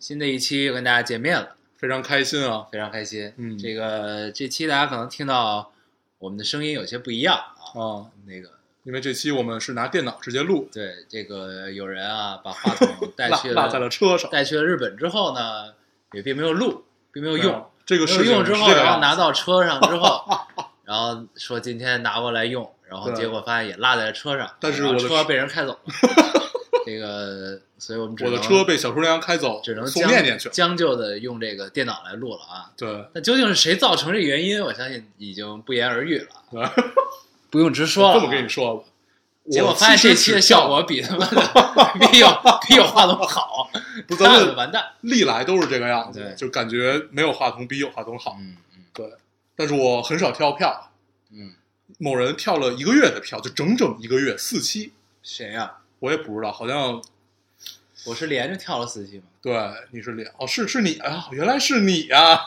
新的一期又跟大家见面了，非常开心啊！非常开心。嗯这个这期大家可能听到我们的声音有些不一样啊。哦，那个因为这期我们是拿电脑直接录，对这个有人啊把话筒带 落去落在了车上，带去了日本之后呢，也并没有录，并没有没用。这个没有事情用之后，然后拿到车上之后，然后说今天拿过来用，然后结果发现也落在了车上，但是我的车被人开走了。这个，所以我们只我的车被小厨娘开走，只能将送念念去了。将就的用这个电脑来录了啊。对，那究竟是谁造成这原因？我相信已经不言而喻了，对不用直说了。这么跟你，说吧，结果我发现这期的效果比他妈的 比有比有话筒好，不是咱们完蛋。历来都是这个样子，就感觉没有话筒比有话筒好。嗯嗯对，但是我很少跳票，嗯，某人跳了一个月的票，就整整一个月四期，谁呀？我也不知道，好像我是连着跳了四期吗？对你是连哦，是是你啊，原来是你啊，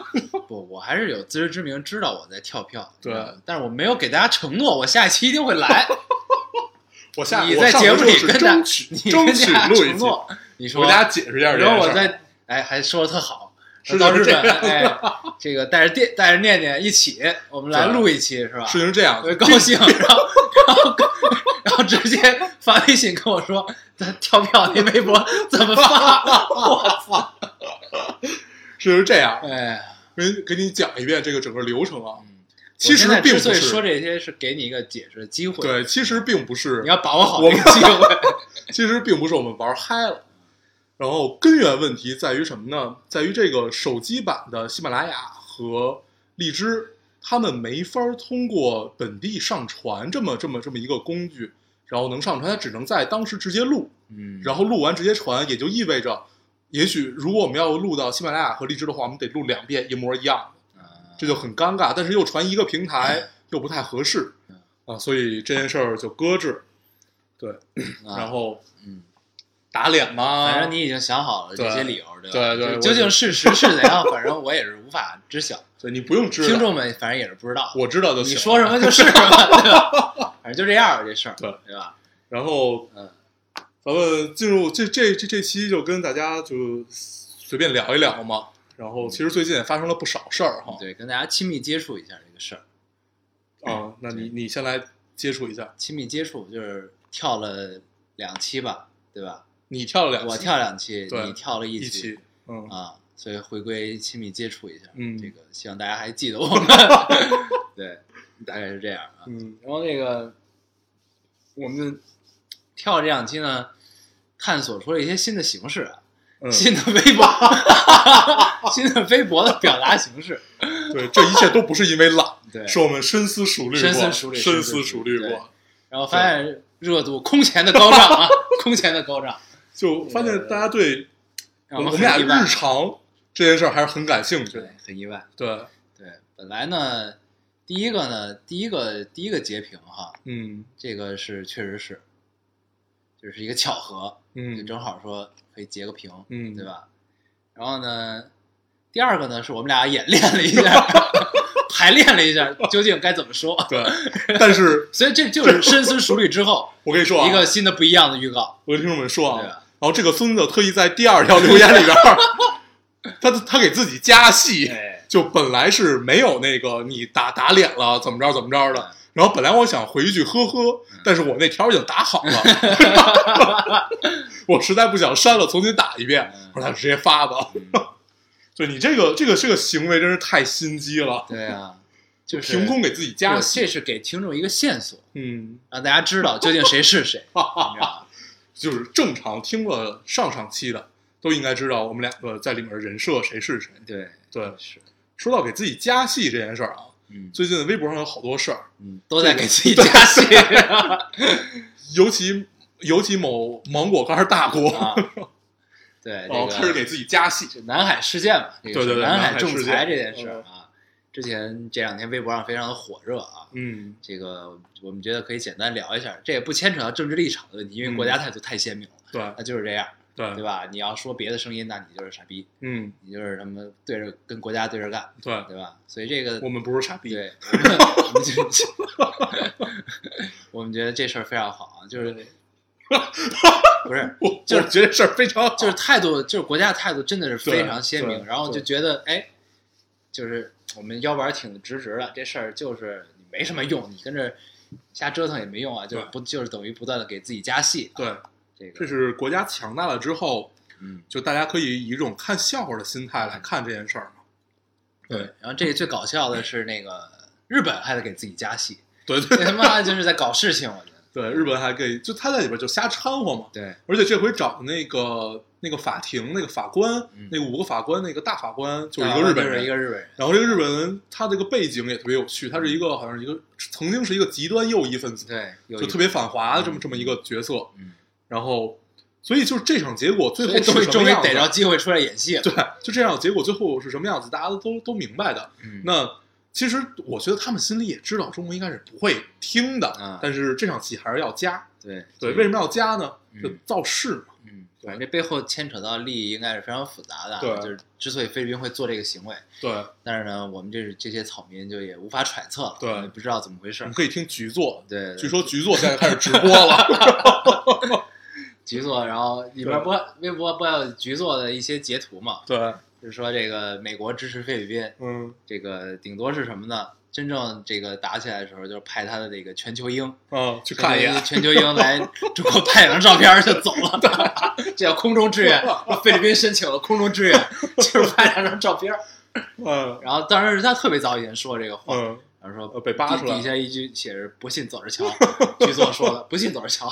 不，我还是有自知之明，知道我在跳票。对但是我没有给大家承诺，我下一期一定会来。我下你在节目里跟大争取你争取录一诺，你说我给大家解释一下。然后我在哎还说的特好，是到日是哎，这个带着电带着念念一起，我们来对录一期是吧？事情是这样特别的，高兴，然后然 后然后直接发微信跟我说，咱跳票那微博怎么发？我操！是这样，哎，给给你讲一遍这个整个流程啊。嗯其实并不是说这些，是给你一个解释的机会。，对，其实并不是你，要把握好我这个机会。其实并不是我们玩嗨了。然后根源问题在于什么呢？在于这个手机版的喜马拉雅和荔枝，他们没法通过本地上传这么这么这么一个工具，然后能上传，它只能在当时直接录，嗯，然后录完直接传，也就意味着，也许如果我们要录到喜马拉雅和荔枝的话，我们得录两遍一模一样的。这就很尴尬，但是又传一个平台又不太合适。啊，所以这件事儿就搁置。对，啊。然后嗯，打脸嘛，反正你已经想好了这些理由，对吧？对对究竟事实是怎样，反正我也是无法知晓。对你不用知道，听众们反正也是不知道。我知道就行。你说什么就是什么，对吧？反正就这样吧，这事儿，对对吧？然后嗯，咱们进入这这这这期就跟大家就随便聊一聊嘛。然后其实最近也发生了不少事儿哈。对，跟大家亲密接触一下这个事儿。啊，那你你先来接触一下，亲密接触就是跳了两期吧，对吧？你跳了两期，我跳两期，你跳了一期期，嗯啊，所以回归亲密接触一下。嗯这个希望大家还记得我们。对，大概是这样啊。嗯然后那个我们跳这两期呢，探索出了一些新的形式啊，嗯，新的微博，新的微博的表达形式。对，这一切都不是因为懒，对，是我们深思熟虑过，深思熟虑深深思思熟虑过。然后发现热度空前的高涨啊，空前的高涨，就发现大家对我们俩很日常这件事儿还是很感兴趣对。很意外。对，对，本来呢，第一个呢，第一个第一个截屏哈，嗯这个是确实是，就是一个巧合，就嗯正好说可以截个屏，嗯，对？吧？然后呢，第二个呢是我们俩演练了一下，排练了一下，究竟该怎么说。对，但是 所以这就是深思熟虑之后我跟你说啊，一个新的不一样的预告，我跟听众们说啊，对？然后这个孙子特意在第二条留言里边儿，他他给自己加戏，哎，就本来是没有那个你打打脸了，怎么着怎么着的。然后本来我想回一句呵呵，但是我那条已经打好了，我实在不想删了，重新打一遍。我说他直接发吧。嗯 对你这个这个这个行为真是太心机了，对啊，就是凭空给自己加这戏。这是给听众一个线索，嗯，让大家知道究竟谁是谁？就是正常听了上上期的都应该知道我们两个在里面人设谁是谁。对对，是，说到给自己加戏这件事儿啊，嗯。最近微博上有好多事儿，嗯，都在给自己加戏。尤其尤其某芒果干大国，啊，对，然 后这个开始给自己加戏。就南海事件嘛，这个对对对南南海仲裁这件事嗯啊，之前这两天微博上非常的火热啊。嗯，这个我们觉得可以简单聊一下，这也不牵扯到政治立场的问题，因为嗯。国家态度太鲜明了，对。那就是这样，对对吧？你要说别的声音，那你就是傻逼，嗯，你就是什么对着跟国家对着干，对，对吧？所以这个我们不是傻逼。对，我们觉得这事儿非常好啊，就是不是 我就是觉得事儿非常好就是态度，就是国家的态度真的是非常鲜明，然后就觉得哎，就是我们腰板挺得直直的，这事儿就是你没什么用，你跟这瞎折腾也没用啊，就是不就是等于不断的给自己加戏、啊，对，这个这是国家强大了之后，嗯。就大家可以以一种看笑话的心态来看这件事儿嘛。对然后这个最搞笑的是那个 日本还得给自己加戏，对对他妈就是在搞事情，我觉得对，日本还给就他在里边就瞎掺和嘛，对。而且这回找的那个那个法庭那个法官，嗯那五个法官那个大法官就是一个日本人，一个日本人，然后这个日本人他这个背景也特别有趣，他是一个好像是一个曾经是一个极端右翼分子，对，就特别反华的这么嗯这么一个角色，嗯，然后所以就是这场结果最后所以终于逮着机会出来演戏了，对，就这样结果最后是什么样子，大家都都明白的。嗯，那其实我觉得他们心里也知道中国应该是不会听的，嗯但是这场戏还是要加。对对，为什么要加呢？嗯就造势嘛。嗯，反正这背后牵扯到利益应该是非常复杂的啊，对就是之所以菲律宾会做这个行为，对，但是呢，我们这这些草民就也无法揣测了，对不知道怎么回事我们。可以听局座，对，对据说局座现在开始直播了。局座，然后里边播微博播有局座的一些截图嘛，对，就是说这个美国支持菲律宾，嗯这个顶多是什么呢？真正这个打起来的时候，就是派他的这个全球鹰，嗯，去看一眼。全球鹰来中国拍两张照片就走了，这叫空中支援。菲律宾申请了空中支援，就是拍两张照片。嗯然后当时他特别早以前说这个话，嗯，然后说呃被扒出来底底下一句写着“不信走着瞧”，局座说的“不信走着瞧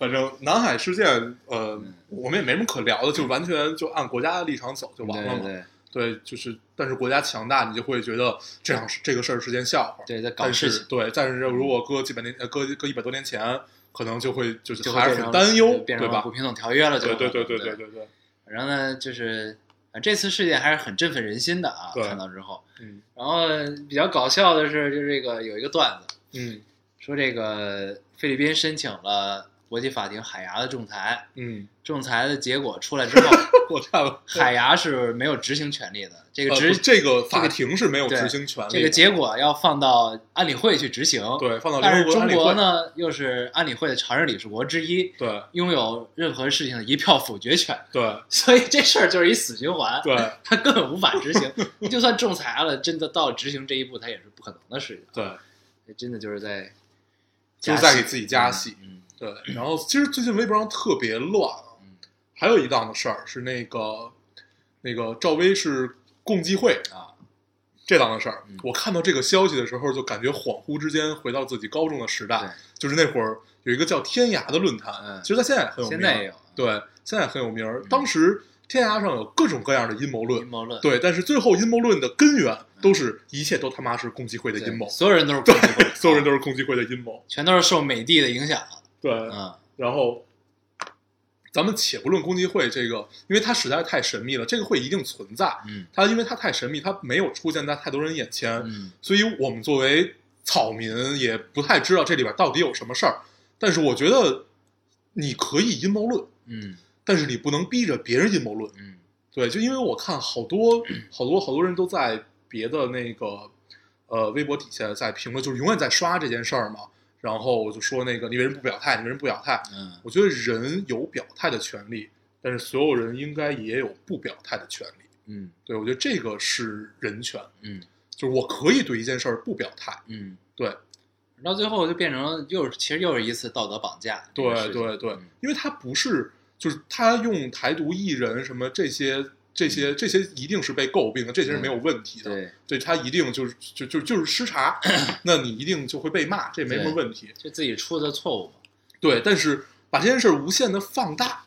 反正南海事件，呃嗯，我们也没什么可聊的，就完全就按国家的立场走”，就完了嘛。对对对，就是，但是国家强大，你就会觉得这样这个事儿是件笑话。对，在搞事情，对，但是如果搁几百年，呃，搁搁一百多年前，可能就会就是还是很担忧，变对吧？成不平等条约了，就对对对对对对反正呢，就是呃这次事件还是很振奋人心的啊，看到之后。嗯然后比较搞笑的是，就是这个有一个段子嗯说，这个菲律宾申请了国际法庭海牙的仲裁，嗯，仲裁的结果出来之后，我看了，海牙是没有执行权利的，这个呃执、不这个法庭是没有执行权利的，这个结果要放到安理会去执行。对放到但是中联合国安理会，国呢，又是安理会的常任理事国之一，对拥有任何事情的一票否决权，对 所以这事儿就是一死循环。对他根本无法执行。就算仲裁了，真的到执行这一步，他也是不可能的事情。对，真的就是在就是在给自己加戏。嗯，对，然后其实最近微博上特别乱啊嗯，还有一档的事儿是那个那个赵薇是共济会嗯啊，这档的事儿嗯，我看到这个消息的时候，就感觉恍惚之间回到自己高中的时对代，就是那会儿有一个叫天涯的论坛，嗯其实它现在很有名，现在也有对，现在很有名儿。当时天涯上有各种各样的阴谋阴论，谋论，对，但是最后阴谋论的根源都是一切都他妈是共济会的阴谋，所有人都是对共济会，，所有人都是共济会的阴谋，全都是受美帝的影响。对，嗯，然后，咱们且不论共济会这个，因为它实在太神秘了，这个会一定存在。嗯它因为它太神秘，它没有出现在太多人眼前，嗯所以我们作为草民也不太知道这里边到底有什么事儿。但是我觉得你可以阴谋论，嗯但是你不能逼着别人阴谋论。嗯对，就因为我看好多 好多好多人都在别的那个呃微博底下在评论，就是永远在刷这件事儿嘛。然后我就说那个你为什么不表态？你为什么不表态？嗯我觉得人有表态的权利，但是所有人应该也有不表态的权利。嗯对我觉得这个是人权，嗯就是我可以对一件事儿不表态。嗯，对到最后就变成了又是其实又是一次道德绑架。对对对嗯，因为他不是就是他用台独艺人什么这些这些这些一定是被诟病的，这些是没有问题的。对，对他一定就是就就就是失察，那你一定就会被骂，这没什么问题。就自己出的错误嘛。对，但是把这件事儿无限的放大，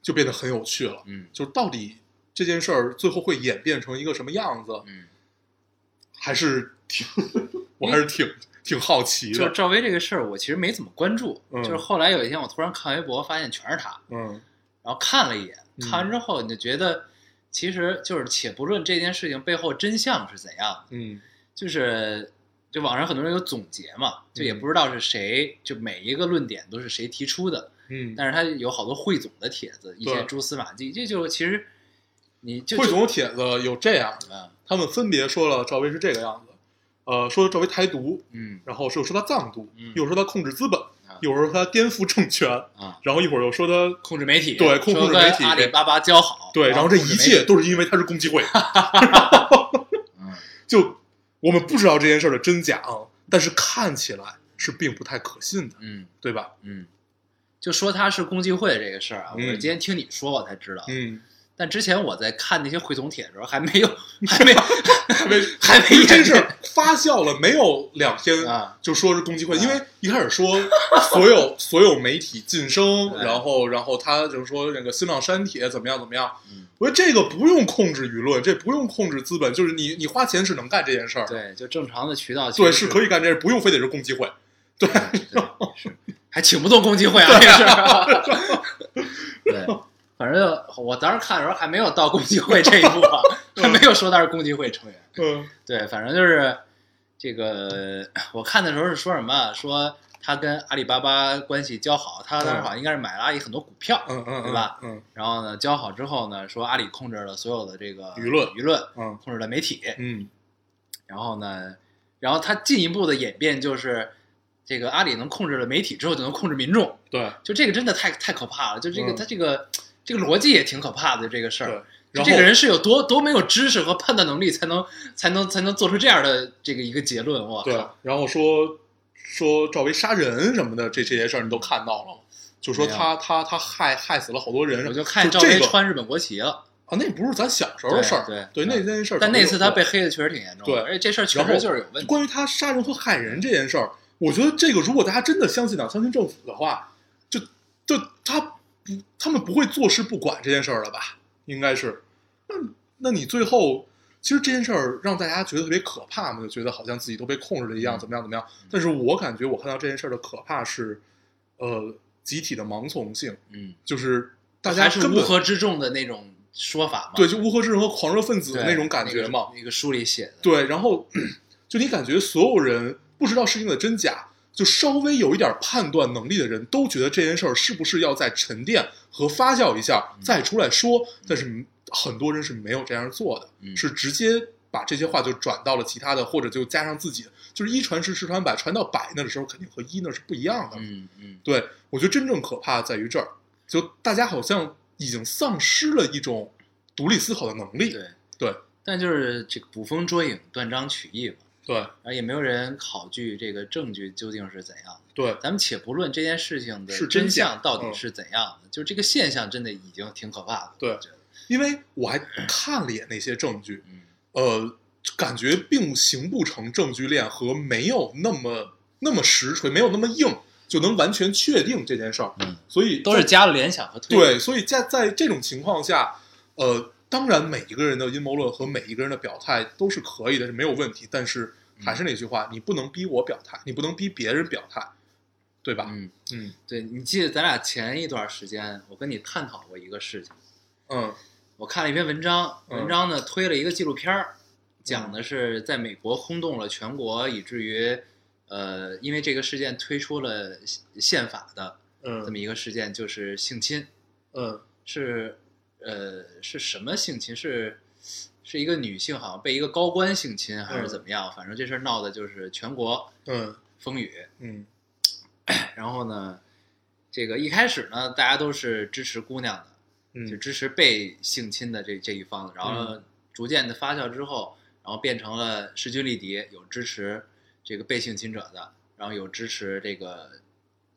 就变得很有趣了。嗯就是到底这件事儿最后会演变成一个什么样子，嗯，还是挺，我还是挺挺好奇的。就是赵薇这个事儿，我其实没怎么关注。嗯就是后来有一天，我突然看微博，发现全是他。嗯然后看了一眼，嗯看完之后你就觉得，其实就是且不论这件事情背后真相是怎样，嗯。就是就网上很多人有总结嘛，就也嗯。不知道是谁，就每一个论点都是谁提出的，嗯，但是他有好多汇总的帖子，一些蛛丝马迹，这就其实你就汇总帖子有这样的，啊，他们分别说了赵薇是这个样子，呃，说赵薇台独，嗯。然后是又说他藏独，嗯。又说他控制资本，啊又说他颠覆政权，啊，然后一会儿又说他控制媒体，对控控制媒体阿里巴巴交好，对，然后这一切都是因为他是共济会 嗯。就我们不知道这件事儿的真假啊，但是看起来是并不太可信的，嗯对吧？嗯，就说他是共济会这个事儿啊，我今天听你说我才知道，嗯，但之前我在看那些汇总帖的时候还没有，还没还没还没这事验证儿发酵了没有两天啊，就说是共济会，啊因为一开始说所有所有媒体晋升，然后然后他就是说那个新浪删帖怎么样怎么样，嗯我觉得这个不用控制舆论，这不用控制资本，就是你你花钱是能干这件事儿，对，就正常的渠道对，是可以干这事，不用非得是共济会，对，对是还请不动共济会啊，这事儿。对，反正我当时看的时候还没有到共济会这一步啊，还没有说他是共济会成员。嗯 对，反正就是这个，我看的时候是说什么？说他跟阿里巴巴关系交好，他当时好像应该是买了阿里很多股票，嗯嗯，对吧？嗯然后呢，交好之后呢，说阿里控制了所有的这个舆论舆论嗯控制了媒体，嗯然后呢，然后他进一步的演变就是，这个阿里能控制了媒体之后，就能控制民众，对就这个真的太太可怕了，就这个、嗯他这个这个逻辑也挺可怕的这个事儿。，然后这个人是有多多没有知识和判断能力，才能才能才能做出这样的这个一个结论。哇对，，然后说说赵薇杀人什么的，这这些事儿你都看到了，就说他他他害害死了好多人，我就看赵薇穿日本国旗了，啊，那不是咱小时候的事儿，对对，那件事儿。但那次他被黑的确实挺严重的，对而且这事儿确实就是有问题。关于他杀人和害人这件事儿，我觉得这个如果大家真的相信党、相信政府的话，就就他不他们不会坐视不管这件事儿了吧？应该是。那那你最后其实这件事儿让大家觉得特别可怕嘛，就觉得好像自己都被控制了一样，嗯怎么样怎么样。但是我感觉我看到这件事儿的可怕是，呃，集体的盲从性，嗯，就是大家还是乌合之众的那种说法嘛？对，就乌合之众和狂热分子的那种感觉嘛。那个那个书里写的，对，然后 就你感觉所有人不知道事情的真假，就稍微有一点判断能力的人都觉得这件事儿是不是要再沉淀和发酵一下嗯再出来说，但是很多人是没有这样做的，嗯是直接把这些话就转到了其他的，或者就加上自己，就是一传十，十传百，传到百那的时候，肯定和一那是不一样的。嗯嗯，对我觉得真正可怕在于这儿，就大家好像已经丧失了一种独立思考的能力。对对但就是这个捕风捉影、断章取义嘛，对然后也没有人考据这个证据究竟是怎样的。对咱们且不论这件事情的是真相到底嗯是怎样的，就这个现象真的已经挺可怕的。对我觉得，因为我还看了一眼那些证据，嗯呃，感觉并形不成证据链和没有那么那么实锤，没有那么硬，就能完全确定这件事儿。嗯，所以都是加了联想和推理。对，所以在在这种情况下，呃，当然每一个人的阴谋论和每一个人的表态都是可以的，是没有问题。但是还是那句话，你不能逼我表态，你不能逼别人表态，对吧？嗯，嗯。对，你记得咱俩前一段时间我跟你探讨过一个事情，嗯。我看了一篇文章，嗯。文章呢推了一个纪录片儿，讲的是在美国轰动了全国，以至于呃，因为这个事件推出了宪法的这嗯么一个事件，就是性侵，嗯。是呃是什么性侵？是是一个女性好像被一个高官性侵还是怎么样？反正这事儿闹的就是全国嗯。风雨。嗯。然后呢，这个一开始呢，大家都是支持姑娘的，就嗯支持被性侵的这这一方的，然后逐渐的发酵之后，然后变成了势均力敌，有支持这个被性侵者的，然后有支持这个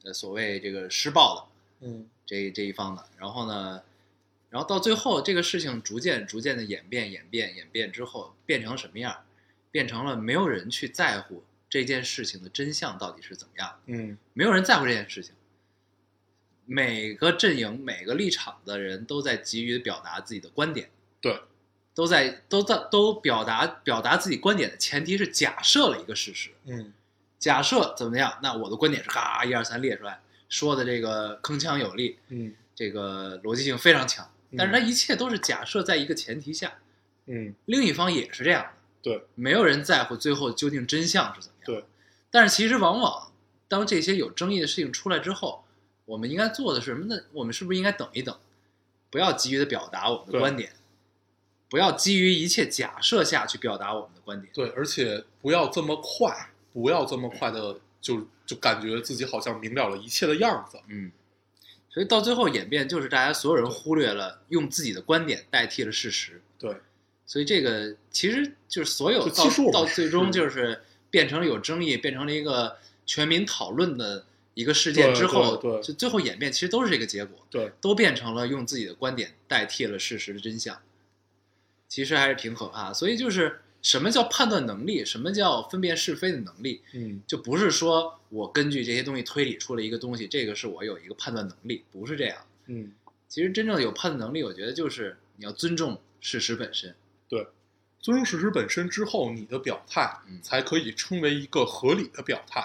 呃所谓这个施暴的嗯。这这一方的，然后呢，然后到最后这个事情逐渐逐渐的演变演变演变之后，变成什么样？变成了没有人去在乎这件事情的真相到底是怎么样的。嗯没有人在乎这件事情。每个阵营、每个立场的人都在急于表达自己的观点，对，都在都在都表达表达自己观点的前提是假设了一个事实，嗯假设怎么样？那我的观点是嘎一二三列出来，说的这个铿锵有力。嗯这个逻辑性非常强，嗯但是它一切都是假设在一个前提下，嗯，另一方也是这样的，对，没有人在乎最后究竟真相是怎么样。对，但是其实往往当这些有争议的事情出来之后，我们应该做的是什么呢？我们是不是应该等一等，不要急于的表达我们的观点，不要基于一切假设下去表达我们的观点。对，而且不要这么快，不要这么快的就就感觉自己好像明了了一切的样子。嗯，所以到最后演变就是大家所有人忽略了用自己的观点代替了事实。对，所以这个其实就是所有到到最终就是变成了有争议，变成了一个全民讨论的一个事件之后，对对就最后演变其实都是这个结果，对，都变成了用自己的观点代替了事实的真相，其实还是挺可怕。所以就是什么叫判断能力，什么叫分辨是非的能力，嗯，就不是说我根据这些东西推理出了一个东西，这个是我有一个判断能力，不是这样。嗯，其实真正有判断能力，我觉得就是你要尊重事实本身。对，尊重事实本身之后，你的表态嗯才可以称为一个合理的表态。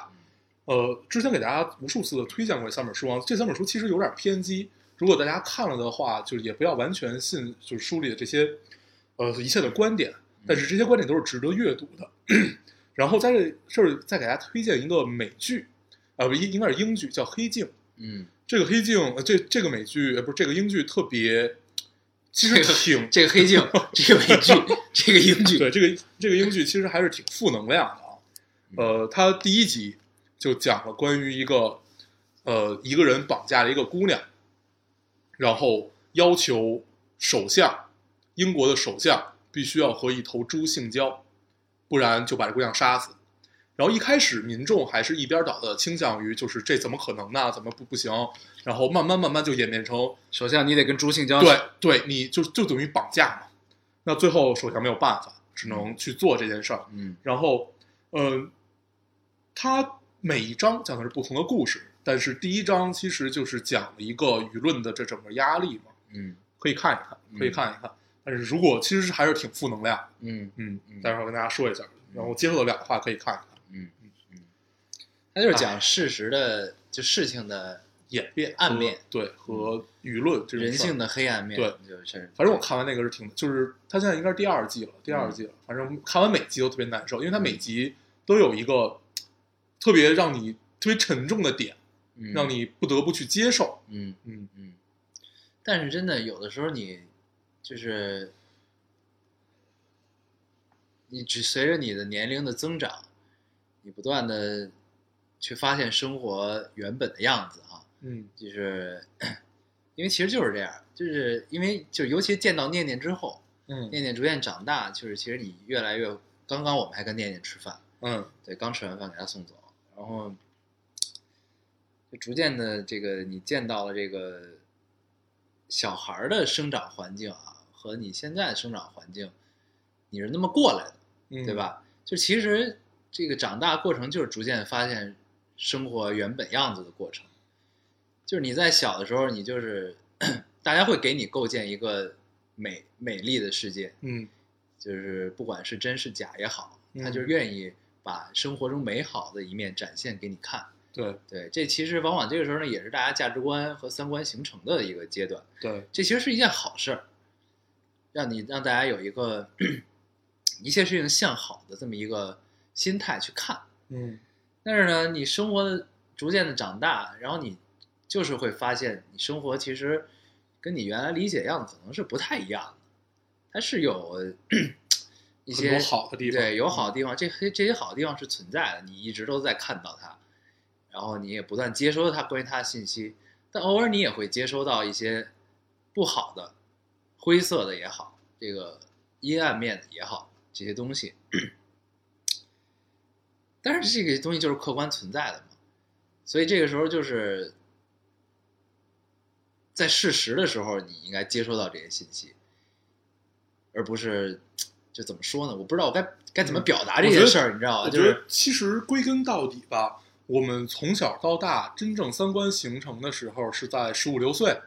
呃，之前给大家无数次的推荐过三本书啊，这三本书其实有点偏激，如果大家看了的话，就是也不要完全信就是书里的这些呃一切的观点，但是这些观点都是值得阅读的。然后在这这儿再给大家推荐一个美剧，啊、不应应该是英剧，叫《黑镜》。嗯，这个《黑镜》呃这这个美剧呃不是这个英剧特别，其实这个挺这个黑镜，这个美剧，这个英剧，对这个这个英剧其实还是挺负能量的啊。呃，它第一集就讲了关于一个呃一个人绑架了一个姑娘，然后要求首相英国的首相必须要和一头猪性交，不然就把这姑娘杀死。然后一开始民众还是一边倒的倾向于就是这怎么可能呢？怎么不不行？然后慢慢慢慢就演变成首先你得跟猪性交，对对，你就就等于绑架嘛。那最后首相没有办法，只能去做这件事儿。嗯然后，嗯、他每一章讲的是不同的故事，但是第一章其实就是讲了一个舆论的这整个压力嘛，嗯可以看一看，可以看一看。但是如果其实还是挺负能量的，嗯嗯嗯，待会儿跟大家说一下，然后接受得了的话可以看一看。嗯嗯嗯，他就是讲事实的，就事情的演变、暗面对和舆论这种人性的黑暗面，对，就是反正我看完那个是挺，就是他现在应该是第二季了，第二季了。反正看完每集都特别难受，因为他每集都有一个特别让你特别沉重的点，嗯。让你不得不去接受。嗯嗯，嗯，但是真的有的时候你就是你只随着你的年龄的增长，你不断的去发现生活原本的样子哈，嗯。就是 因为其实就是这样，就是因为就尤其见到念念之后，嗯。念念逐渐长大，就是其实你越来越，刚刚我们还跟念念吃饭，嗯。对，刚吃完饭给他送走，然后就逐渐的这个你见到了这个小孩儿的生长环境啊，和你现在的生长环境，你是那么过来的，嗯，对？吧？就其实这个长大过程就是逐渐发现生活原本样子的过程，就是你在小的时候，你就是 大家会给你构建一个美美丽的世界，嗯就是不管是真是假也好，他嗯就愿意把生活中美好的一面展现给你看。对对，这其实往往这个时候呢，也是大家价值观和三观形成的一个阶段。对，这其实是一件好事儿，让你让大家有一个一切事情向好的这么一个心态去看。嗯。但是呢，你生活的逐渐的长大，然后你就是会发现，你生活其实跟你原来理解的样子可能是不太一样的，它是有 一些好的地方对，有好的地方，这些这些好的地方是存在的，你一直都在看到它，然后你也不断接收它关于它的信息，但偶尔你也会接收到一些不好的、灰色的也好，这个阴暗面的也好，这些东西。但是这个东西就是客观存在的嘛，所以这个时候就是在事实的时候，你应该接收到这些信息，而不是就怎么说呢？我不知道我该该怎么表达这我觉得件事儿，你知道吗？就是其实归根到底吧，我们从小到大真正三观形成的时候是在十五六岁，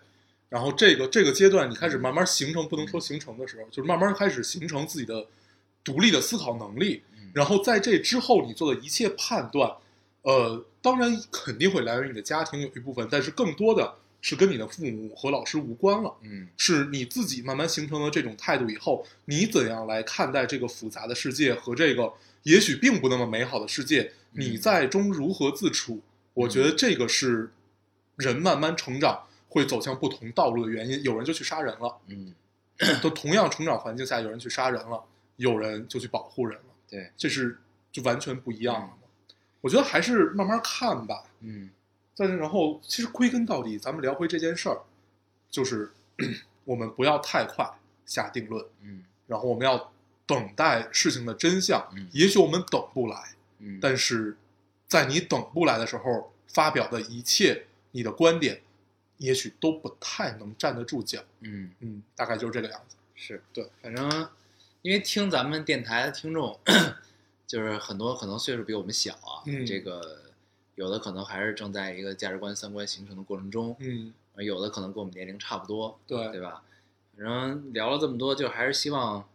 然后这个这个阶段你开始慢慢形成，不能说形成的时候，就是慢慢开始形成自己的独立的思考能力。嗯然后在这之后，你做的一切判断，呃，当然肯定会来源于你的家庭有一部分，但是更多的是跟你的父母和老师无关了，嗯是你自己慢慢形成了这种态度以后，你怎样来看待这个复杂的世界和这个也许并不那么美好的世界？嗯你在中如何自处？我觉得这个是人慢慢成长会走向不同道路的原因。有人就去杀人了，嗯，都同样成长环境下，有人去杀人了，有人就去保护人了，对，这是就完全不一样了嘛。我觉得还是慢慢看吧。嗯但是然后，其实归根到底，咱们聊回这件事儿，就是 我们不要太快下定论，嗯然后我们要等待事情的真相。嗯也许我们等不来，嗯，但是在你等不来的时候发表的一切，你的观点，也许都不太能站得住脚。嗯嗯，大概就是这个样子。是对，反正因为听咱们电台的听众，就是很多可能岁数比我们小啊，嗯这个有的可能还是正在一个价值观、三观形成的过程中，嗯，有的可能跟我们年龄差不多，对，对吧？反正聊了这么多，就还是希望，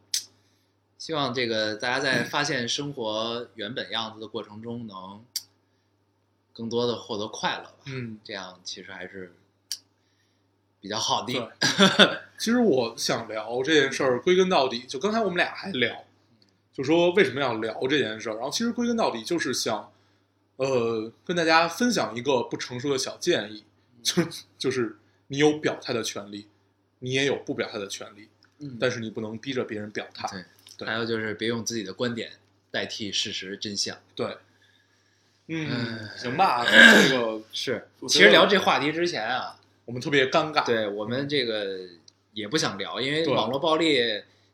希望这个大家在发现生活原本样子的过程中，能更多的获得快乐吧。嗯，这样其实还是比较好的。对。其实我想聊这件事儿，归根到底，就刚才我们俩还聊，就说为什么要聊这件事儿。然后其实归根到底就是想，呃，跟大家分享一个不成熟的小建议，就就是你有表态的权利，你也有不表态的权利，嗯但是你不能逼着别人表态。对，对还有就是别用自己的观点代替事实真相。对，嗯嗯，行吧，这个是，其实聊这话题之前啊，我们特别尴尬，对我们这个也不想聊，因为网络暴力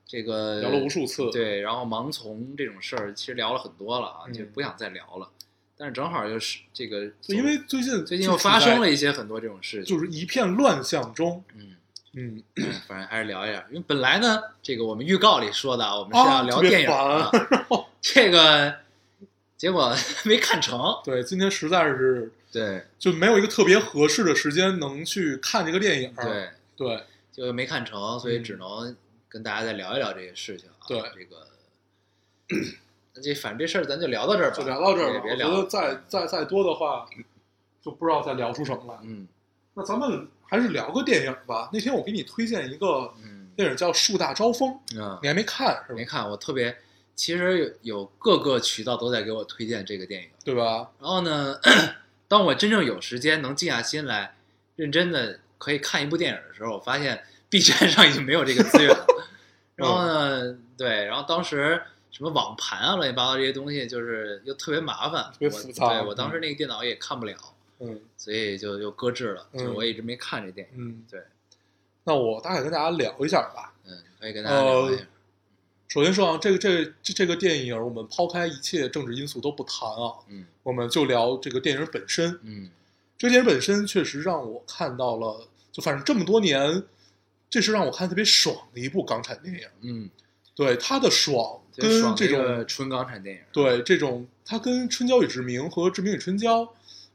这个聊了无数次，对，然后盲从这种事儿，其实聊了很多了啊，嗯就不想再聊了。但是正好就是这个，因为最近最近又发生了一些很多这种事情，就是一片乱象中，嗯，嗯，反正还是聊一下。因为本来呢，这个我们预告里说的，我们是啊要聊电影的，这个结果 没看成。对，今天实在是对就没有一个特别合适的时间能去看这个电影，对，对，就没看成，所以嗯只能跟大家再聊一聊这个事情啊。对这个，那这反正这事儿咱就聊到这儿吧，就聊到这儿也吧。觉别聊了。得再再再多的话，就不知道再聊出什么来。嗯那咱们还是聊个电影吧。那天我给你推荐一个嗯电影叫《树大招风》，嗯你，还没看是吧没？看，我特别，其实有有各个渠道都在给我推荐这个电影。对吧？然后呢，当我真正有时间能静下心来，认真的可以看一部电影的时候，我发现 B 站上已经没有这个资源了。然后呢，对，然后当时什么网盘啊、乱七八糟这些东西，就是又特别麻烦，特别我复杂对我当时那个电脑也看不了，嗯所以就又搁置了，嗯就我一直没看这电影。嗯，对，那我大概跟大家聊一下吧。嗯，可以跟大家聊一下。首先说啊，这个这个这这个电影，我们抛开一切政治因素都不谈啊，嗯我们就聊这个电影本身。嗯这个电影本身确实让我看到了，就反正这么多年，这是让我看特别爽的一部港产电影。嗯，对它的爽跟这种个纯港产电影。对这种，它跟《春娇与志明》和《志明与春娇》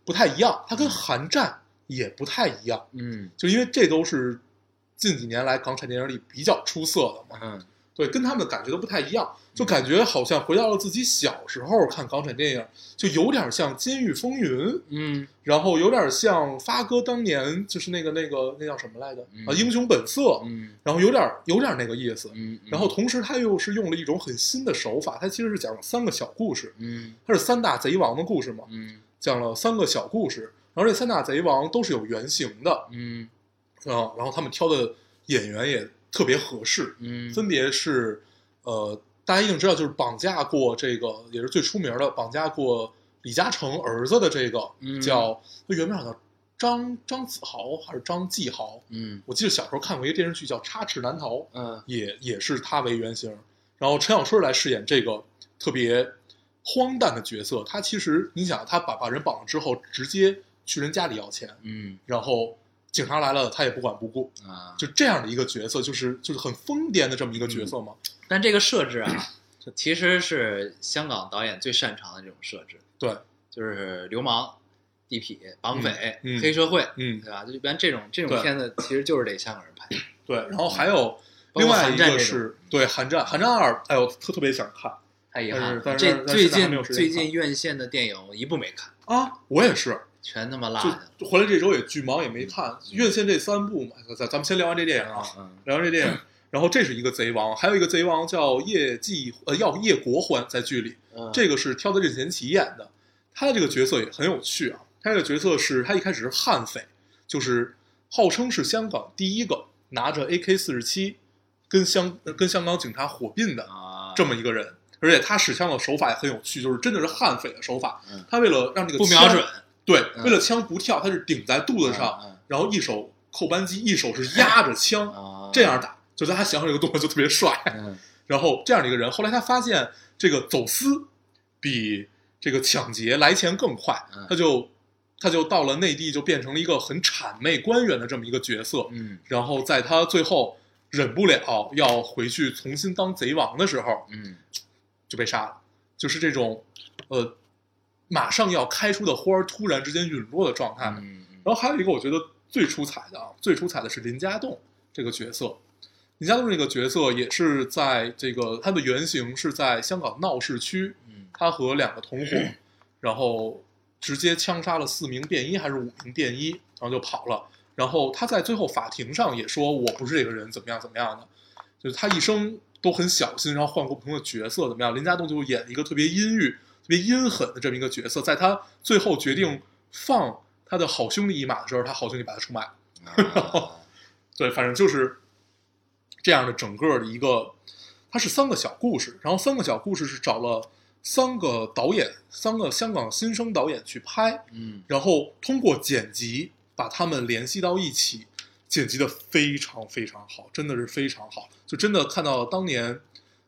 不太一样，它跟《寒战》也不太一样，嗯就因为这都是近几年来港产电影里比较出色的嘛。嗯对，跟他们的感觉都不太一样，就感觉好像回到了自己小时候看港产电影，就有点像《监狱风云》，嗯。然后有点像发哥当年就是那个那个那叫什么来着嗯啊，《英雄本色》，嗯然后有点有点那个意思。嗯，然后同时他又是用了一种很新的手法，他其实是讲了三个小故事，嗯。他是三大贼王的故事嘛，嗯讲了三个小故事，然后这三大贼王都是有原型的，嗯。啊，然后他们挑的演员也特别合适，嗯，分别是呃，大家一定知道，就是绑架过这个也是最出名的，绑架过李嘉诚儿子的这个、嗯。叫他原名好像张张子豪还是张继豪，嗯。我记得小时候看过一个电视剧叫《插翅难逃》，嗯也也是他为原型，然后陈小春来饰演这个特别荒诞的角色。他其实你想，他把把人绑了之后，直接去人家里要钱，嗯。然后警察来了，他也不管不顾，啊，就这样的一个角色，就是就是很疯癫的这么一个角色嘛。但这个设置啊，其实是香港导演最擅长的这种设置，对，就是流氓、地痞、绑匪、嗯嗯。黑社会，嗯，对吧？就一般这种这种对。片子，其实就是得香港人拍。对。然后还有包括另外一寒战这个是对《寒战》，《寒战二》，哎呦，特特别想看。太遗憾了，但是但是这最但是还没近最时间看。近院线的电影一部没看，啊！我也是，全他妈落就下。就回来这周也巨忙，也没看院线这三部嘛。咱咱们先聊完这电影啊，嗯聊完这电影，然后这是一个贼王，还有一个贼王叫叶继呃要叶国欢在剧里，嗯，这个是挑的任贤齐演的，他这个角色也很有趣啊。他这个角色是他一开始是悍匪，就是号称是香港第一个拿着 AK 四十七跟香呃跟香港警察火并的啊，这么一个人，而且他使枪的手法也很有趣，就是真的是悍匪的手法嗯。他为了让这个不瞄准，对，嗯为了枪不跳，他是顶在肚子上，嗯然后一手扣扳机，一手是压着枪，啊，这样打。就在他想想这个动作就特别帅。嗯 然后这样的一个人，后来他发现这个走私比这个抢劫来钱更快嗯，他就他就到了内地，就变成了一个很谄媚官员的这么一个角色。嗯然后在他最后忍不了要回去重新当贼王的时候，嗯就被杀了。就是这种呃，马上要开出的花儿突然之间陨落的状态。嗯然后还有一个我觉得最出彩的啊，最出彩的是林家栋这个角色。林家栋这个角色也是在这个他的原型是在香港闹市区，嗯他和两个同伙，然后直接枪杀了四名便衣还是五名便衣，然后就跑了。然后他在最后法庭上也说我不是这个人，怎么样怎么样的，就是他一生都很小心，然后换过不同的角色，怎么样？林家栋就演一个特别阴郁、特别阴狠的这么一个角色，在他最后决定放他的好兄弟一马的时候，他好兄弟把他出卖了。啊对，反正就是这样的整个的一个，它是三个小故事，然后三个小故事是找了三个导演，三个香港新生导演去拍，嗯然后通过剪辑把他们联系到一起，剪辑的非常非常好，真的是非常好，就真的看到当年。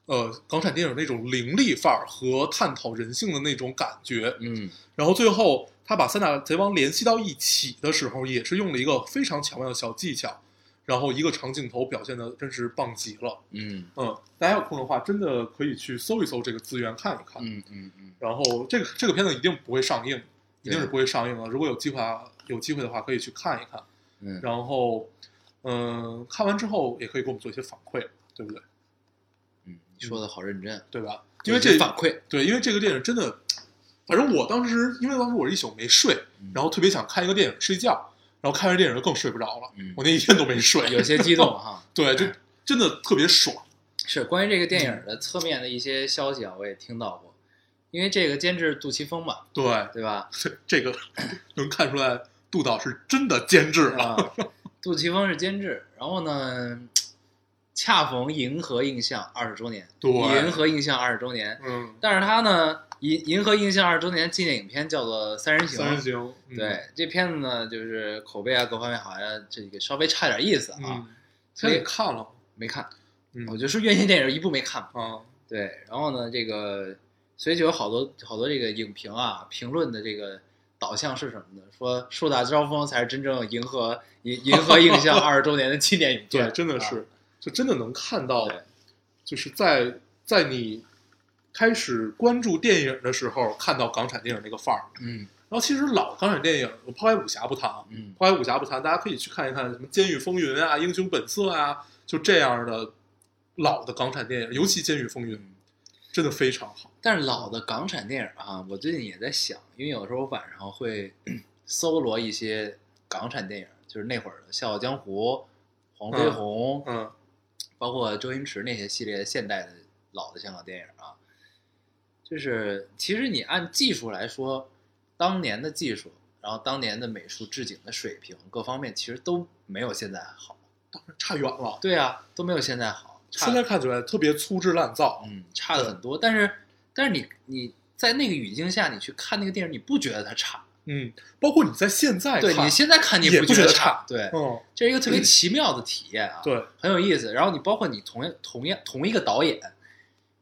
呃，港产电影那种凌厉范儿和探讨人性的那种感觉，嗯然后最后他把三大贼王联系到一起的时候，也是用了一个非常巧妙的小技巧，然后一个长镜头表现的真是棒极了。嗯嗯，大家有空的话，真的可以去搜一搜这个资源看一看。嗯嗯嗯然后这个这个片子一定不会上映，一定是不会上映的。如果有机会啊，有机会的话可以去看一看。嗯，然后，嗯，看完之后也可以给我们做一些反馈，对不对？说的好认真，对吧？因为这反馈，对，因为这个电影真的，反正我当时，因为当时我是一宿没睡，嗯然后特别想看一个电影睡觉，然后看完电影就更睡不着了，嗯我那一天都没睡，有些激动哈。对，就真的特别爽。是关于这个电影的侧面的一些消息啊，我也听到过。因为这个监制杜琪峰嘛，对，对吧？这 这个能看出来，杜导是真的监制了。啊，杜琪峰是监制，然后呢，恰逢银河映像二十周年，对。银河映像二十周年，嗯，但是它呢，银银河映像二十周年纪念影片叫做《三人行》，三人行，嗯，对这片子呢，就是口碑啊各方面好像这个稍微差点意思啊，嗯，所以看了吗？没看。嗯。我就是院线电影一部没看。嘛。啊，对，然后呢，这个所以就有好多好多这个影评啊，评论的这个导向是什么呢？说树大招风才是真正银河银银河映像二十周年的纪念影对，片，真的是，就真的能看到，就是在在你开始关注电影的时候，看到港产电影那个范儿。嗯然后其实老港产电影，我抛开武侠不谈啊，嗯抛开武侠不谈，大家可以去看一看什么《监狱风云》啊，《英雄本色》啊，就这样的老的港产电影，尤其《监狱风云》嗯。真的非常好。但是老的港产电影啊，我最近也在想，因为有时候晚上会 搜罗一些港产电影，就是那会儿的《笑傲江湖》、黄飞鸿，嗯包括周星驰那些系列现代的老的香港电影啊，就是其实你按技术来说，当年的技术，然后当年的美术置景的水平各方面，其实都没有现在好。当然差远了。对啊，都没有现在好。现在看起来特别粗制滥造。嗯差的很多，但是但是你你在那个语境下，你去看那个电影，你不觉得它差？嗯，包括你在现在看，对你现在看你也不觉得差差，对，嗯，这是一个特别奇妙的体验啊。对，很有意思。然后你包括你同样同样同一个导演，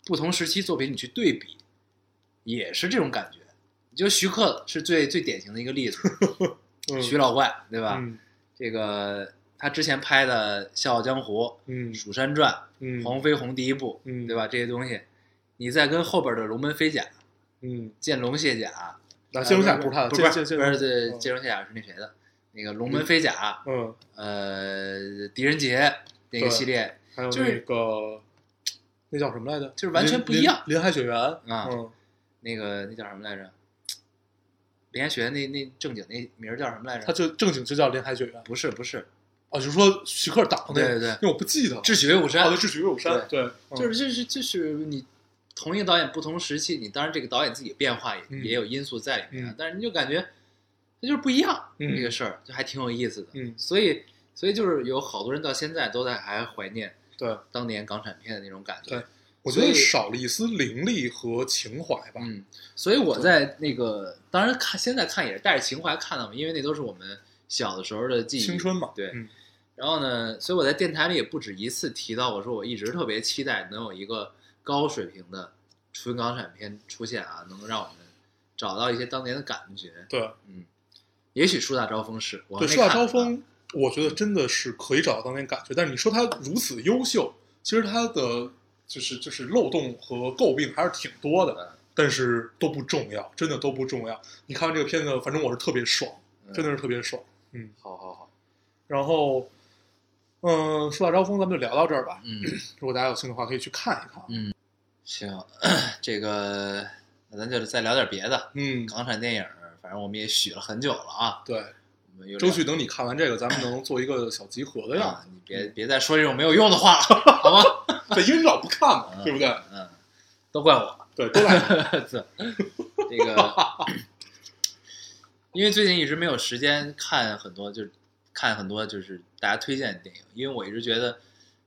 不同时期作品你去对比，也是这种感觉。你就徐克是最最典型的一个例子，嗯徐老怪对吧？嗯这个他之前拍的《笑傲江湖》嗯《蜀山传》嗯黄飞鸿》第一部，嗯对吧？这些东西，你再跟后边的《龙门飞甲》《嗯，剑龙卸甲》那金龙甲不是他的，不是不是剑剑剑不是那谁的？那个《龙门飞甲》嗯，呃，狄仁杰那个系列，还有那个那叫什么来着？就是完全不一样林海雪原啊嗯，那个那叫什么来着？林海雪原那那正经那名儿叫什么来着？他就正经就叫林海雪原不是不是，哦，就是说徐克导那个，对对对因为我不记得了。智取威虎山哦，对，智取威虎山，对，嗯就是就是就是你同一个导演不同时期，你当然这个导演自己变化也、嗯也有因素在里面，嗯但是你就感觉它就是不一样，嗯这个事儿就还挺有意思的。嗯，所以所以就是有好多人到现在都在还怀念对，当年港产片的那种感觉。对我觉得少了一丝灵力和情怀吧。嗯，所以我在那个当然看现在看也是带着情怀看的嘛，因为那都是我们小的时候的记忆，青春嘛，对。嗯然后呢，所以我在电台里也不止一次提到，我说我一直特别期待能有一个高水平的纯港产片出现啊，能让我们找到一些当年的感觉。对嗯，也许树大招风是，我对，树大招风，我觉得真的是可以找到当年感觉。但是你说它如此优秀，其实它的就是就是漏洞和诟病还是挺多的嗯，但是都不重要，真的都不重要。你看完这个片子，反正我是特别爽，嗯真的是特别爽。嗯，好好好，然后，嗯，树大招风，咱们就聊到这儿吧。嗯如果大家有兴趣的话，可以去看一看。嗯，行，这个那咱就再聊点别的，嗯，港产电影，反正我们也许了很久了啊，对，我们有争取等你看完这个，咱们能做一个小集合的样啊，你别别再说这种没有用的话了，好吗？子。对，因为你老不看嘛，对不对？嗯，都怪我。对，都怪。这这个，因为最近一直没有时间看很多，就是看很多就是大家推荐的电影，因为我一直觉得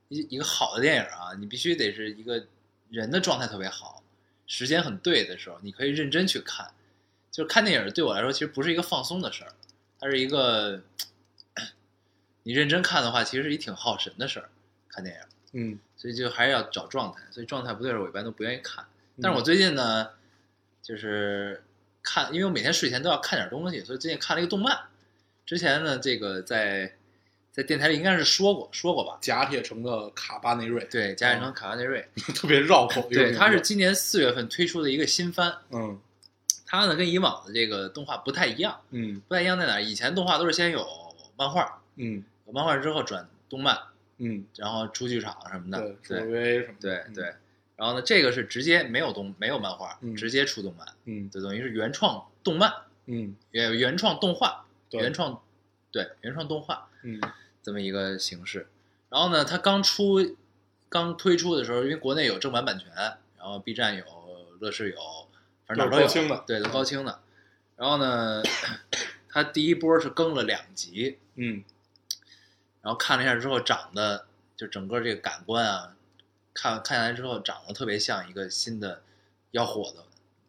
一一个好的电影啊，你必须得是一个人的状态特别好，时间很对的时候，你可以认真去看。就是看电影对我来说，其实不是一个放松的事儿，它是一个你认真看的话，其实是一挺耗神的事儿。看电影。嗯，所以就还是要找状态，所以状态不对的时候，我一般都不愿意看。但是嗯我最近呢，就是看，因为我每天睡前都要看点东西，所以最近看了一个动漫。之前呢，这个在在电台里应该是说过说过吧？甲铁城的卡巴内瑞，对，甲铁城卡巴内瑞，特别绕口。对，它是今年四月份推出的一个新番。嗯它呢跟以往的这个动画不太一样，嗯不太一样在哪儿？以前动画都是先有漫画，嗯有漫画之后转动漫，嗯，然后出剧场什么的。对，对对对，然后呢，这个是直接没有动没有漫画，嗯直接出动漫，嗯就等于是原创动漫，嗯原原创动画，对原创对原创动画嗯这么一个形式。然后呢，它刚出刚推出的时候，因为国内有正版版权，然后 B 站有，乐视有，反正哪儿都有，都是高清的。对，都高清的。然后呢，它第一波是更了两集，嗯。然后看了一下之后，长得就整个这个感官啊，看看下来之后，长得特别像一个新的要火的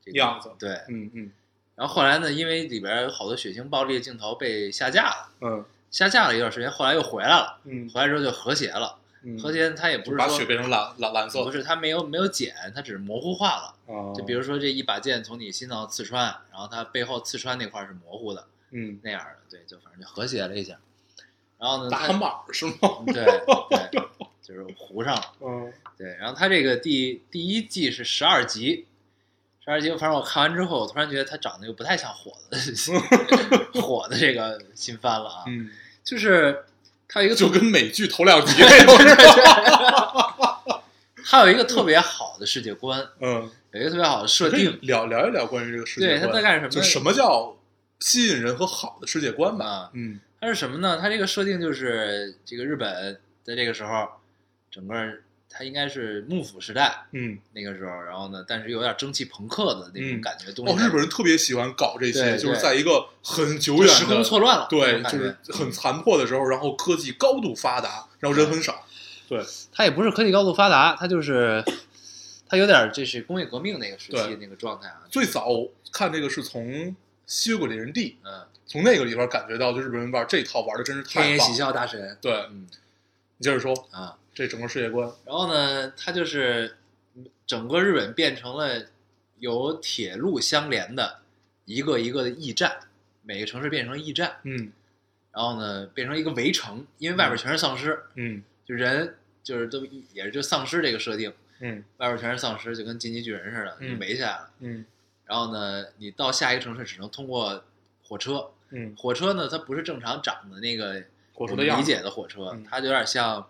这个样子。对，嗯嗯。然后后来呢，因为里边有好多血腥暴力的镜头被下架了，嗯下架了一段时间，后来又回来了，嗯回来之后就和谐了。嗯，和谐它也不是说把血变成蓝蓝蓝色，不是它没有没有减，它只是模糊化了。哦，就比如说这一把剑从你心脏刺穿，然后它背后刺穿那块是模糊的嗯那样的，对，就反正就和谐了一下。然后呢，它打码是吗？对对，就是糊上了。嗯对，然后它这个第第一季是十二集，十二集，反正我看完之后，我突然觉得他长得又不太像火的 火的这个新番了啊，嗯，就是他有一个就跟美剧头两集那种是吧？它有一个特别好的世界观，嗯，有一个特别好的设定聊聊一聊关于这个世界对观，它大概是什么就什么叫吸引人和好的世界观吧？啊。嗯它是什么呢？它这个设定就是这个日本在这个时候，整个它应该是幕府时代嗯，那个时候，然后呢，但是有点蒸汽朋克的那种嗯感觉东西哦，日本人特别喜欢搞这些，就是在一个很久远的时空错乱了，对，就是很残破的时候，然后科技高度发达，然后人很少。对，它也不是科技高度发达，它就是它有点这是工业革命那个时期那个状态啊。最早看这个是从《吸血鬼猎人 D》，嗯，从那个里边感觉到，就日本人玩这套玩的真是太天野喜太棒了。孝大神，对，嗯你接着说，啊，这整个世界观，然后呢，它就是整个日本变成了由铁路相连的一个一个的驿站，每个城市变成驿站，嗯。然后呢变成一个围城，因为外边全是丧尸，嗯。就人就是都也是就丧尸这个设定，嗯。外边全是丧尸，就跟进击巨人似的，嗯就围起来了。嗯。然后呢，你到下一个城市只能通过火车，嗯，火车呢它不是正常长的那个理解的火车，嗯它就有点像，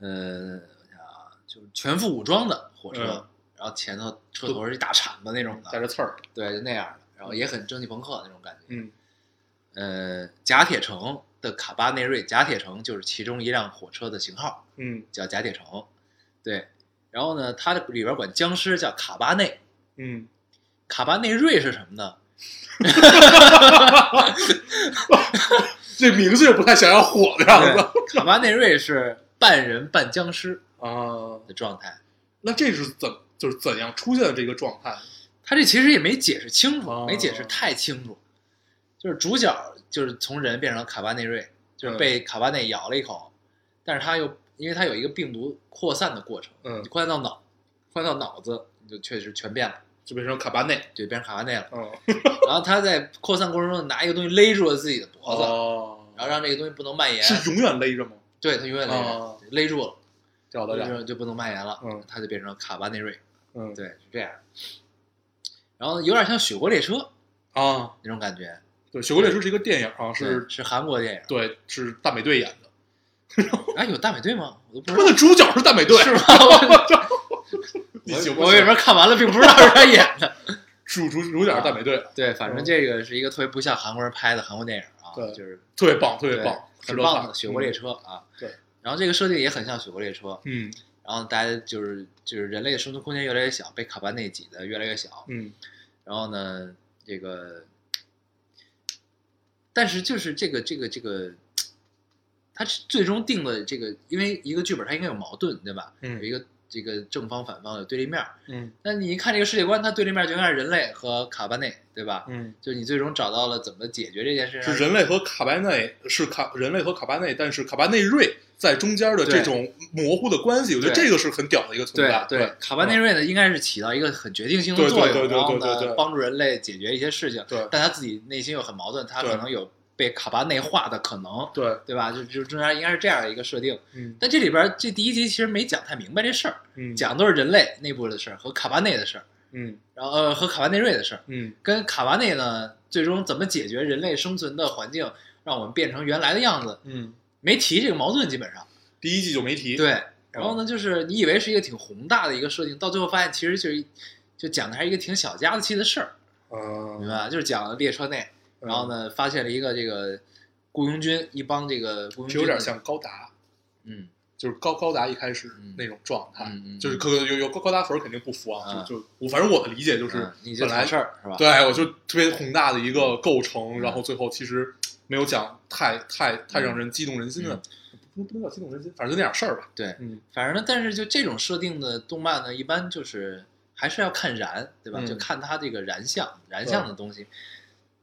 呃，我想啊，就是全副武装的火车，嗯然后前头车头是一大铲子那种的，带着刺儿，对，就那样的。然后也很蒸汽朋克那种感觉。嗯呃，甲铁城的卡巴内瑞，甲铁城就是其中一辆火车的型号，嗯叫甲铁城。对，然后呢，它的里边管僵尸叫卡巴内，嗯，卡巴内瑞是什么呢？这名字也不太想要火的样子对，卡巴内瑞是半人半僵尸啊。的状态。那这是怎就是怎样出现的这个状态？他这其实也没解释清楚，哦没解释太清楚。就是主角就是从人变成卡巴内瑞，就是被卡巴内咬了一口，但是他又因为他有一个病毒扩散的过程，嗯你扩散到脑，扩散到脑子，你就确实全变了，就变成卡巴内。对变成卡巴内了。嗯，然后他在扩散过程中拿一个东西勒住了自己的脖子，哦，然后让这个东西不能蔓延，是永远勒着吗？对他永远勒着、哦勒住了，屌的屌。勒住了就不能蔓延了，嗯他就变成卡巴内瑞，嗯，对，是这样。然后有点像雪国列车啊，那种感觉，对，《雪国列车》是一个电影啊，是是韩国电影。对，是大美队演的。啊，有大美队吗？我都不知他的道，主角是大美队，是吗？你行不我我为什行？么看完了并不知道是他演的？主主主角是大美队，对，反正这个是一个特别不像韩国人拍的韩国电影啊，对就是特别棒，特别棒，很棒的《雪国列车》啊。对，然后这个设定也很像《雪国列车》，嗯然后大家就是就是人类的生存空间越来越小，被卡巴内挤的越来越小。嗯然后呢，这个，但是就是这个这个这个，它是最终定的这个，因为一个剧本它应该有矛盾，对吧？嗯有一个这个正方反方有对立面儿。嗯那你一看这个世界观，它对立面就应该是人类和卡巴内，对吧？嗯，就你最终找到了怎么解决这件事，是人类和卡巴内是卡人类和卡巴内，但是卡巴内瑞在中间的这种模糊的关系，我觉得这个是很屌的一个存对在。对，卡巴内瑞呢，应该是起到一个很决定性的作用，对对然后对对对呢，帮助人类解决一些事情。对但他自己内心又很矛盾，他可能有被卡巴内化的可能，对，对吧？就就中间应该是这样一个设定。嗯但这里边这第一集其实没讲太明白这事儿，嗯讲的都是人类内部的事儿和卡巴内的事儿，嗯然后呃和卡巴内瑞的事儿，嗯跟卡巴内呢最终怎么解决人类生存的环境，让我们变成原来的样子，嗯，没提这个矛盾，基本上。第一季就没提。对，然后呢，就是你以为是一个挺宏大的一个设定，到最后发现其实就是就讲的还是一个挺小家子气的事儿，嗯，明白吧？就是讲列车内，然后呢发现了一个这个雇佣军，一帮这个雇佣军，就有点，像高达，嗯就是高高达一开始嗯那种状态，嗯嗯，就是可有有高高达粉肯定不服啊，嗯就就我反正我的理解就是嗯你就本来挑事儿是吧？对我就特别宏大的一个构成，嗯然后最后其实没有讲太太太让人激动人心的嗯，不不能叫激动人心，反正就那点事儿吧。对，嗯反正呢，但是就这种设定的动漫呢，一般就是还是要看燃，对吧？嗯就看它这个燃相，燃相的东西。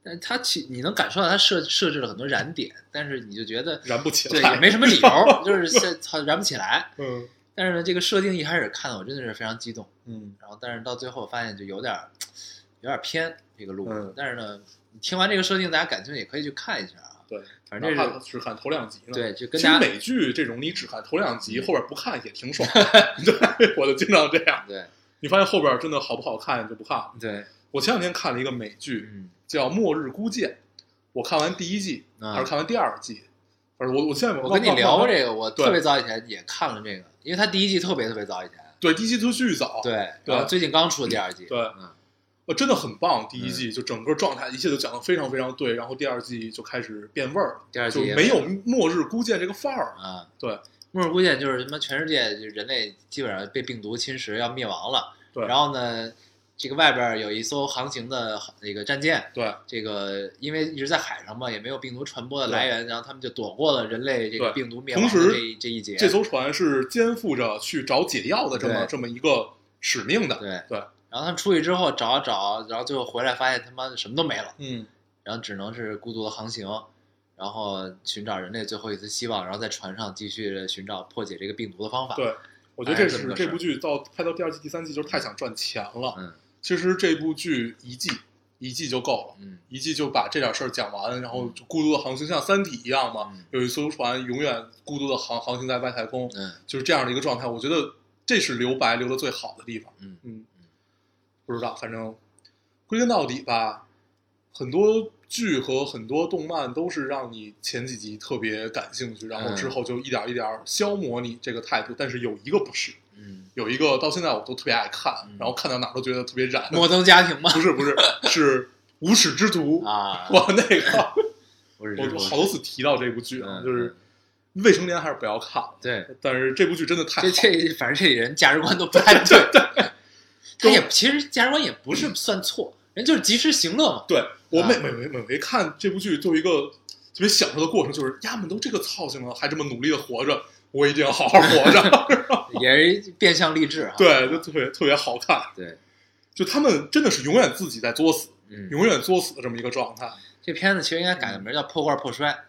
但是它其你能感受到它设设置了很多燃点，但是你就觉得燃不起来对，也没什么理由，就是现操燃不起来。嗯但是呢，这个设定一开始看的我真的是非常激动，嗯然后但是到最后发现就有点儿有点儿偏这个路。嗯但是呢，你听完这个设定，大家感兴趣也可以去看一下啊。对，反正这是只看头两集呢。对，就跟其实美剧这种你只看头两集，后边不看也挺爽的。对，我就经常这样。对你发现后边真的好不好看就不看了。对，我前两天看了一个美剧，嗯叫《末日孤舰》，我看完第一季啊还是看完第二季？反正我我现在我跟你聊过这个，我特别早以前也看了这个，因为它第一季特别特别早以前。对第一季就巨早，对，对然后最近刚出的第二季。对嗯呃，真的很棒。第一季就整个状态，一切都讲得非常非常对。然后第二季就开始变味儿，第二季就没有末日孤舰这个范儿。啊，对末日孤舰就是什么？全世界就人类基本上被病毒侵蚀，要灭亡了。对然后呢，这个外边有一艘航行的那个战舰，对这个因为一直在海上嘛，也没有病毒传播的来源，然后他们就躲过了人类这个病毒灭亡的这一这一劫。这艘船是肩负着去找解药的这么这么一个使命的。对对，然后他们出去之后找啊找，然后最后回来发现他妈的什么都没了，嗯，然后只能是孤独的航行，然后寻找人类最后一丝希望，然后在船上继续地寻找破解这个病毒的方法。，对，我觉得这是这部剧到拍到第二季、第三季就是太想赚钱了。嗯其实这部剧一季一季就够了，嗯一季就把这点事儿讲完，然后就孤独的航行，像《三体》一样嘛，嗯有一艘船永远孤独的航航行在外太空，嗯就是这样的一个状态。我觉得这是留白留的最好的地方。嗯嗯，不知道，反正归根到底吧，很多剧和很多动漫都是让你前几集特别感兴趣，然后嗯之后就一点一点消磨你这个态度。但是有一个不是，嗯，有一个到现在我都特别爱看，嗯。然后看到哪都觉得特别燃。摩登家庭嘛不，是不是是 无耻之徒啊，我那个。我是我我好多次提到这部剧啊，嗯就是未成年还是不要看。了。对，但是这部剧真的太这这反正这人价值观都不太 对，对他也其实价值观也不是算错，人就是及时行乐嘛。对我啊。每每每每回看这部剧，作为一个特别享受的过程，就是丫们都这个操性了，还这么努力的活着，我一定要好好活着。也是变相励志啊。对，就特别特别好看。对，就他们真的是永远自己在作死，嗯，永远作死的这么一个状态。这片子其实应该改个名叫《破罐破摔》，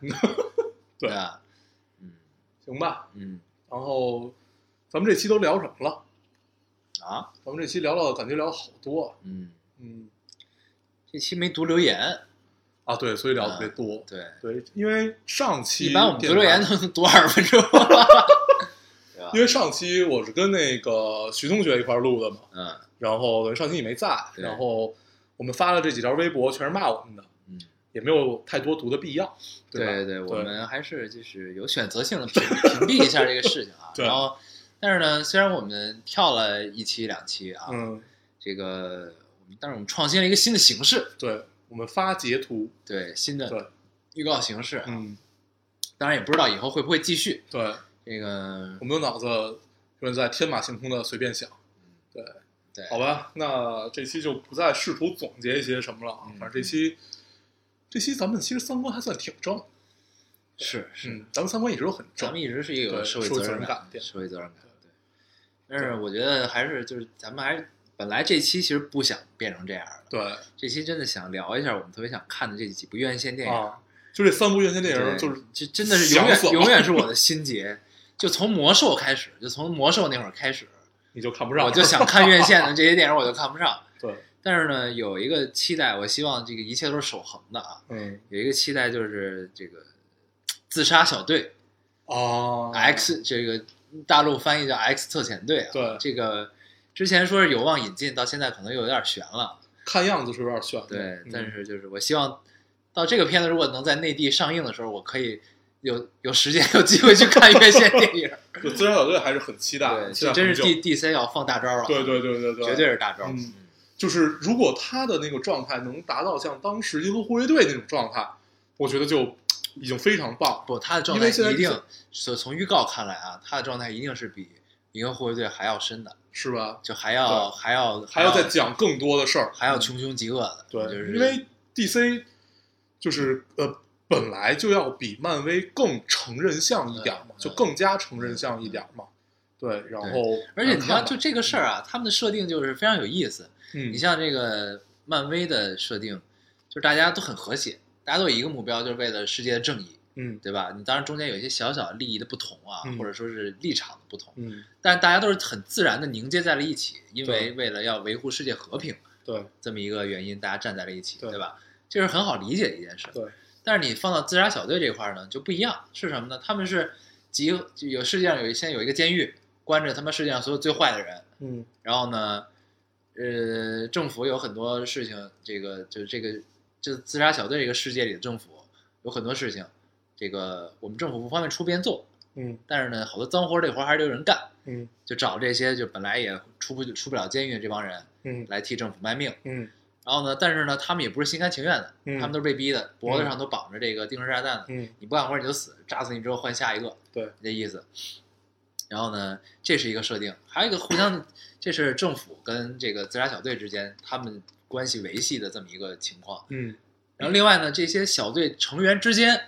对啊？嗯行吧，嗯然后咱们这期都聊什么了？啊咱们这期聊了，感觉聊了好多。嗯，嗯这期没读留言，啊，对，所以聊的特别多。对，对，因为上期一般我们读留言都能读二十分钟，因？为上期我是跟那个徐同学一块儿录的嘛，嗯然后等于上期你没在，然后我们发了这几条微博，全是骂我们的，嗯，也没有太多读的必要，对？对对我们还是就是有选择性的屏屏蔽一下这个事情啊。对然后，但是呢，虽然我们跳了一期两期啊，嗯，这个，但是我们创新了一个新的形式，对，我们发截图，对新对的预告形式啊。嗯，当然也不知道以后会不会继续。对，这个我们的脑子就是在天马行空的随便想。对，对，好吧，那这期就不再试图总结一些什么了啊，嗯反正这期这期咱们其实三观还算挺正，是是，嗯，咱们三观一直都很正咱们，一直是一个有对社会社会责责任感，的感对社会责任感。对，但是我觉得还是就是咱们还是本来这期其实不想变成这样的，对这期真的想聊一下我们特别想看的这几部院线电影。啊，就这三部院线电影就是这真的是永远永远是我的心结，就从魔兽开始，就从魔兽那会儿开始，你就看不上，我就想看院线的这些电影，我就看不上。对，但是呢，有一个期待，我希望这个一切都是守恒的啊。嗯有一个期待就是这个自杀小队哦 X，这个大陆翻译叫 X 特遣队啊。对这个之前说是有望引进，到现在可能又有点悬了。看样子是有点悬，对，嗯但是就是我希望到这个片子如果能在内地上映的时候，我可以有有时间有机会去看院线电影。就自杀小队还是很期待，对，真是 D D C 要放大招了。对对对对对，绝对是大招。嗯就是如果他的那个状态能达到像当时银河护卫队那种状态，我觉得就已经非常棒。不，他的状态一定是，从从预告看来啊，他的状态一定是比银河护卫队还要深的，是吧？就还要还要还要再讲更多的事儿，还要穷凶极恶的。对，就是因为 DC 就是呃本来就要比漫威更成人像一点嘛，嗯就更加成人像一点嘛。对，然后而且你看，就这个事儿啊，他们的设定就是非常有意思。嗯，你像这个漫威的设定，就是大家都很和谐，大家都有一个目标，就是为了世界的正义，嗯对吧？你当然中间有一些小小利益的不同啊，嗯或者说是立场的不同，嗯，但是大家都是很自然的凝结在了一起，因为为了要维护世界和平对这么一个原因，大家站在了一起，对对吧？这是很好理解的一件事。对。但是你放到自杀小队这块儿呢，就不一样，是什么呢？他们是集就有世界上有一现在有一个监狱，关着他们世界上所有最坏的人，嗯然后呢，呃，政府有很多事情，这个就是这个就自杀小队这个世界里的政府有很多事情，这个我们政府不方便出边做，嗯。但是呢，好多脏活这活还是有人干，嗯。就找这些就本来也出不出不了监狱的这帮人嗯。来替政府卖命。嗯。然后呢，但是呢，他们也不是心甘情愿的，嗯。他们都是被逼的，脖子上都绑着这个定时炸弹的，嗯，你不干活你就死，炸死你之后换下一个，对，这意思。然后呢，这是一个设定，还有一个互相，这是政府跟这个自杀小队之间他们关系维系的这么一个情况。嗯，然后另外呢，这些小队成员之间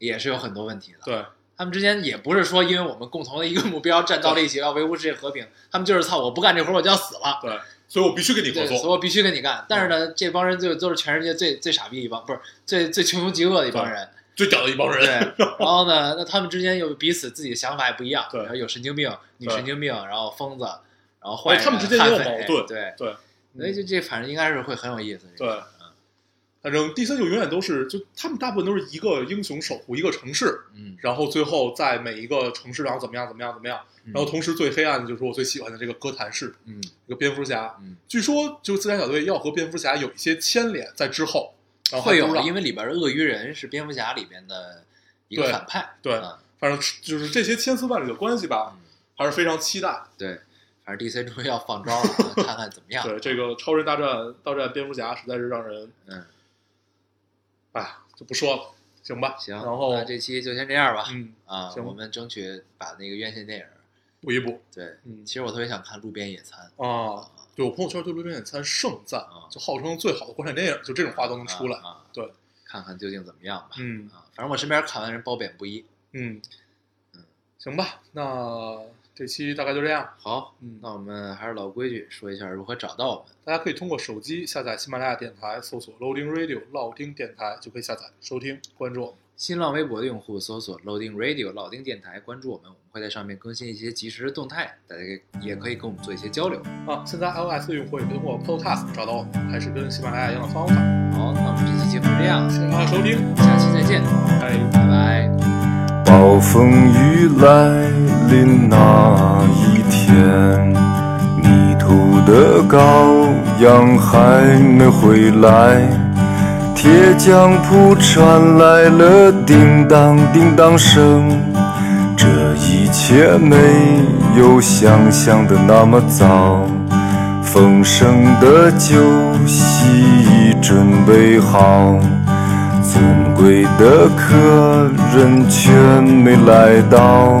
也是有很多问题的。对，他们之间也不是说因为我们共同的一个目标站到了一起要维护世界和平，他们就是操我不干这活我就要死了，对，所以我必须跟你合作，所以。我必须跟你干。但是呢，这帮人就都是全世界最最傻逼一帮，不是最最穷凶极恶的一帮人。最屌的一帮人对，然后呢，那他们之间又彼此自己的想法也不一样，对然后有神经病、女神经病，然后疯子，然后坏人，哎他们之间也有矛盾对，对，所以这这反正应该是会很有意思。对反正 DC 就永远都是，就他们大部分都是一个英雄守护一个城市，嗯，然后最后在每一个城市，然后怎么样怎么样怎么样，嗯。然后同时最黑暗的就是我最喜欢的这个哥谭市，嗯。这个蝙蝠侠，嗯，据说就是自杀小队要和蝙蝠侠有一些牵连在之后，然后会有，因为里边的鳄鱼人是蝙蝠侠里边的一个反派，对嗯。反正就是这些千丝万缕的关系吧，嗯，还是非常期待。对，反反正 DC 终于要放招了啊，看看怎么样。对这个超人大战大战蝙蝠侠实在是让人，嗯，哎，就不说了，行吧？行，然后那这期就先这样吧。嗯，啊，行我们争取把那个院线电影，补一补对，嗯其实我特别想看《路边野餐》啊。对我朋友圈对《路边野餐》盛赞啊，就号称最好的国产电影，就这种话都能出来。啊，啊对，看看究竟怎么样吧。嗯啊，反正我身边看完人褒贬不一。嗯嗯，行吧，那这期大概就这样。好，嗯那我们还是老规矩，说一下如何找到我们。大家可以通过手机下载喜马拉雅电台，搜索 Loading Radio 老丁电台，就可以下载收听，关注我们。新浪微博的用户搜索 Loading Radio 老丁电台，关注我们，我们会在上面更新一些即时的动态，大家也可以跟我们做一些交流。啊，现在 iOS 用户也可以通过 Podcast 找到我们，还是跟喜马拉雅一样的方法。好，那我们这期节目就这样，谢谢大家收听，下期再见，拜。拜拜。暴风雨来临那一天，迷途的羔羊还没回来，铁匠铺传来了叮当叮当声。这一切没有想象的那么糟，丰盛的酒席已准备好。尊贵的客人却没来到，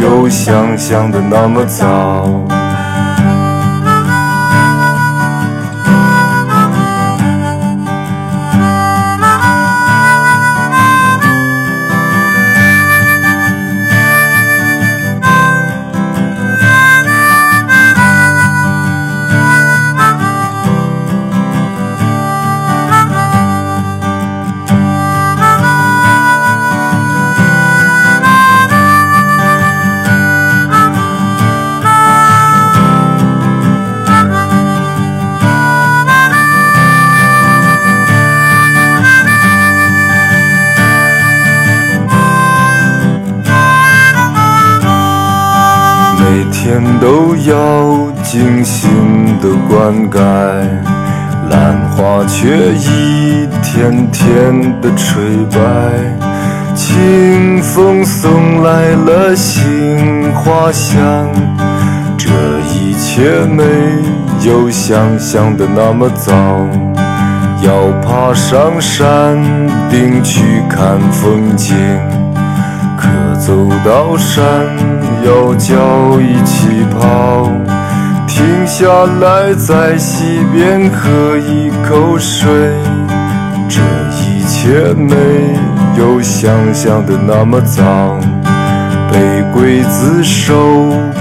有想象的那么糟。天都要精心的灌溉，兰花却一天天的垂败。清风送来了杏花香，这一切没有想象的那么糟。要爬上山顶去看风景。可走到山要叫一起跑，停下来在溪边喝一口水。这一切没有想象的那么糟，被刽子手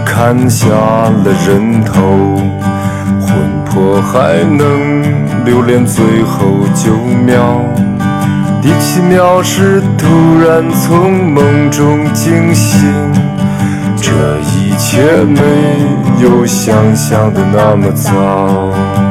砍下了人头，魂魄还能留恋最后九秒。第七秒是突然从梦中惊醒，这一切没有想象的那么糟。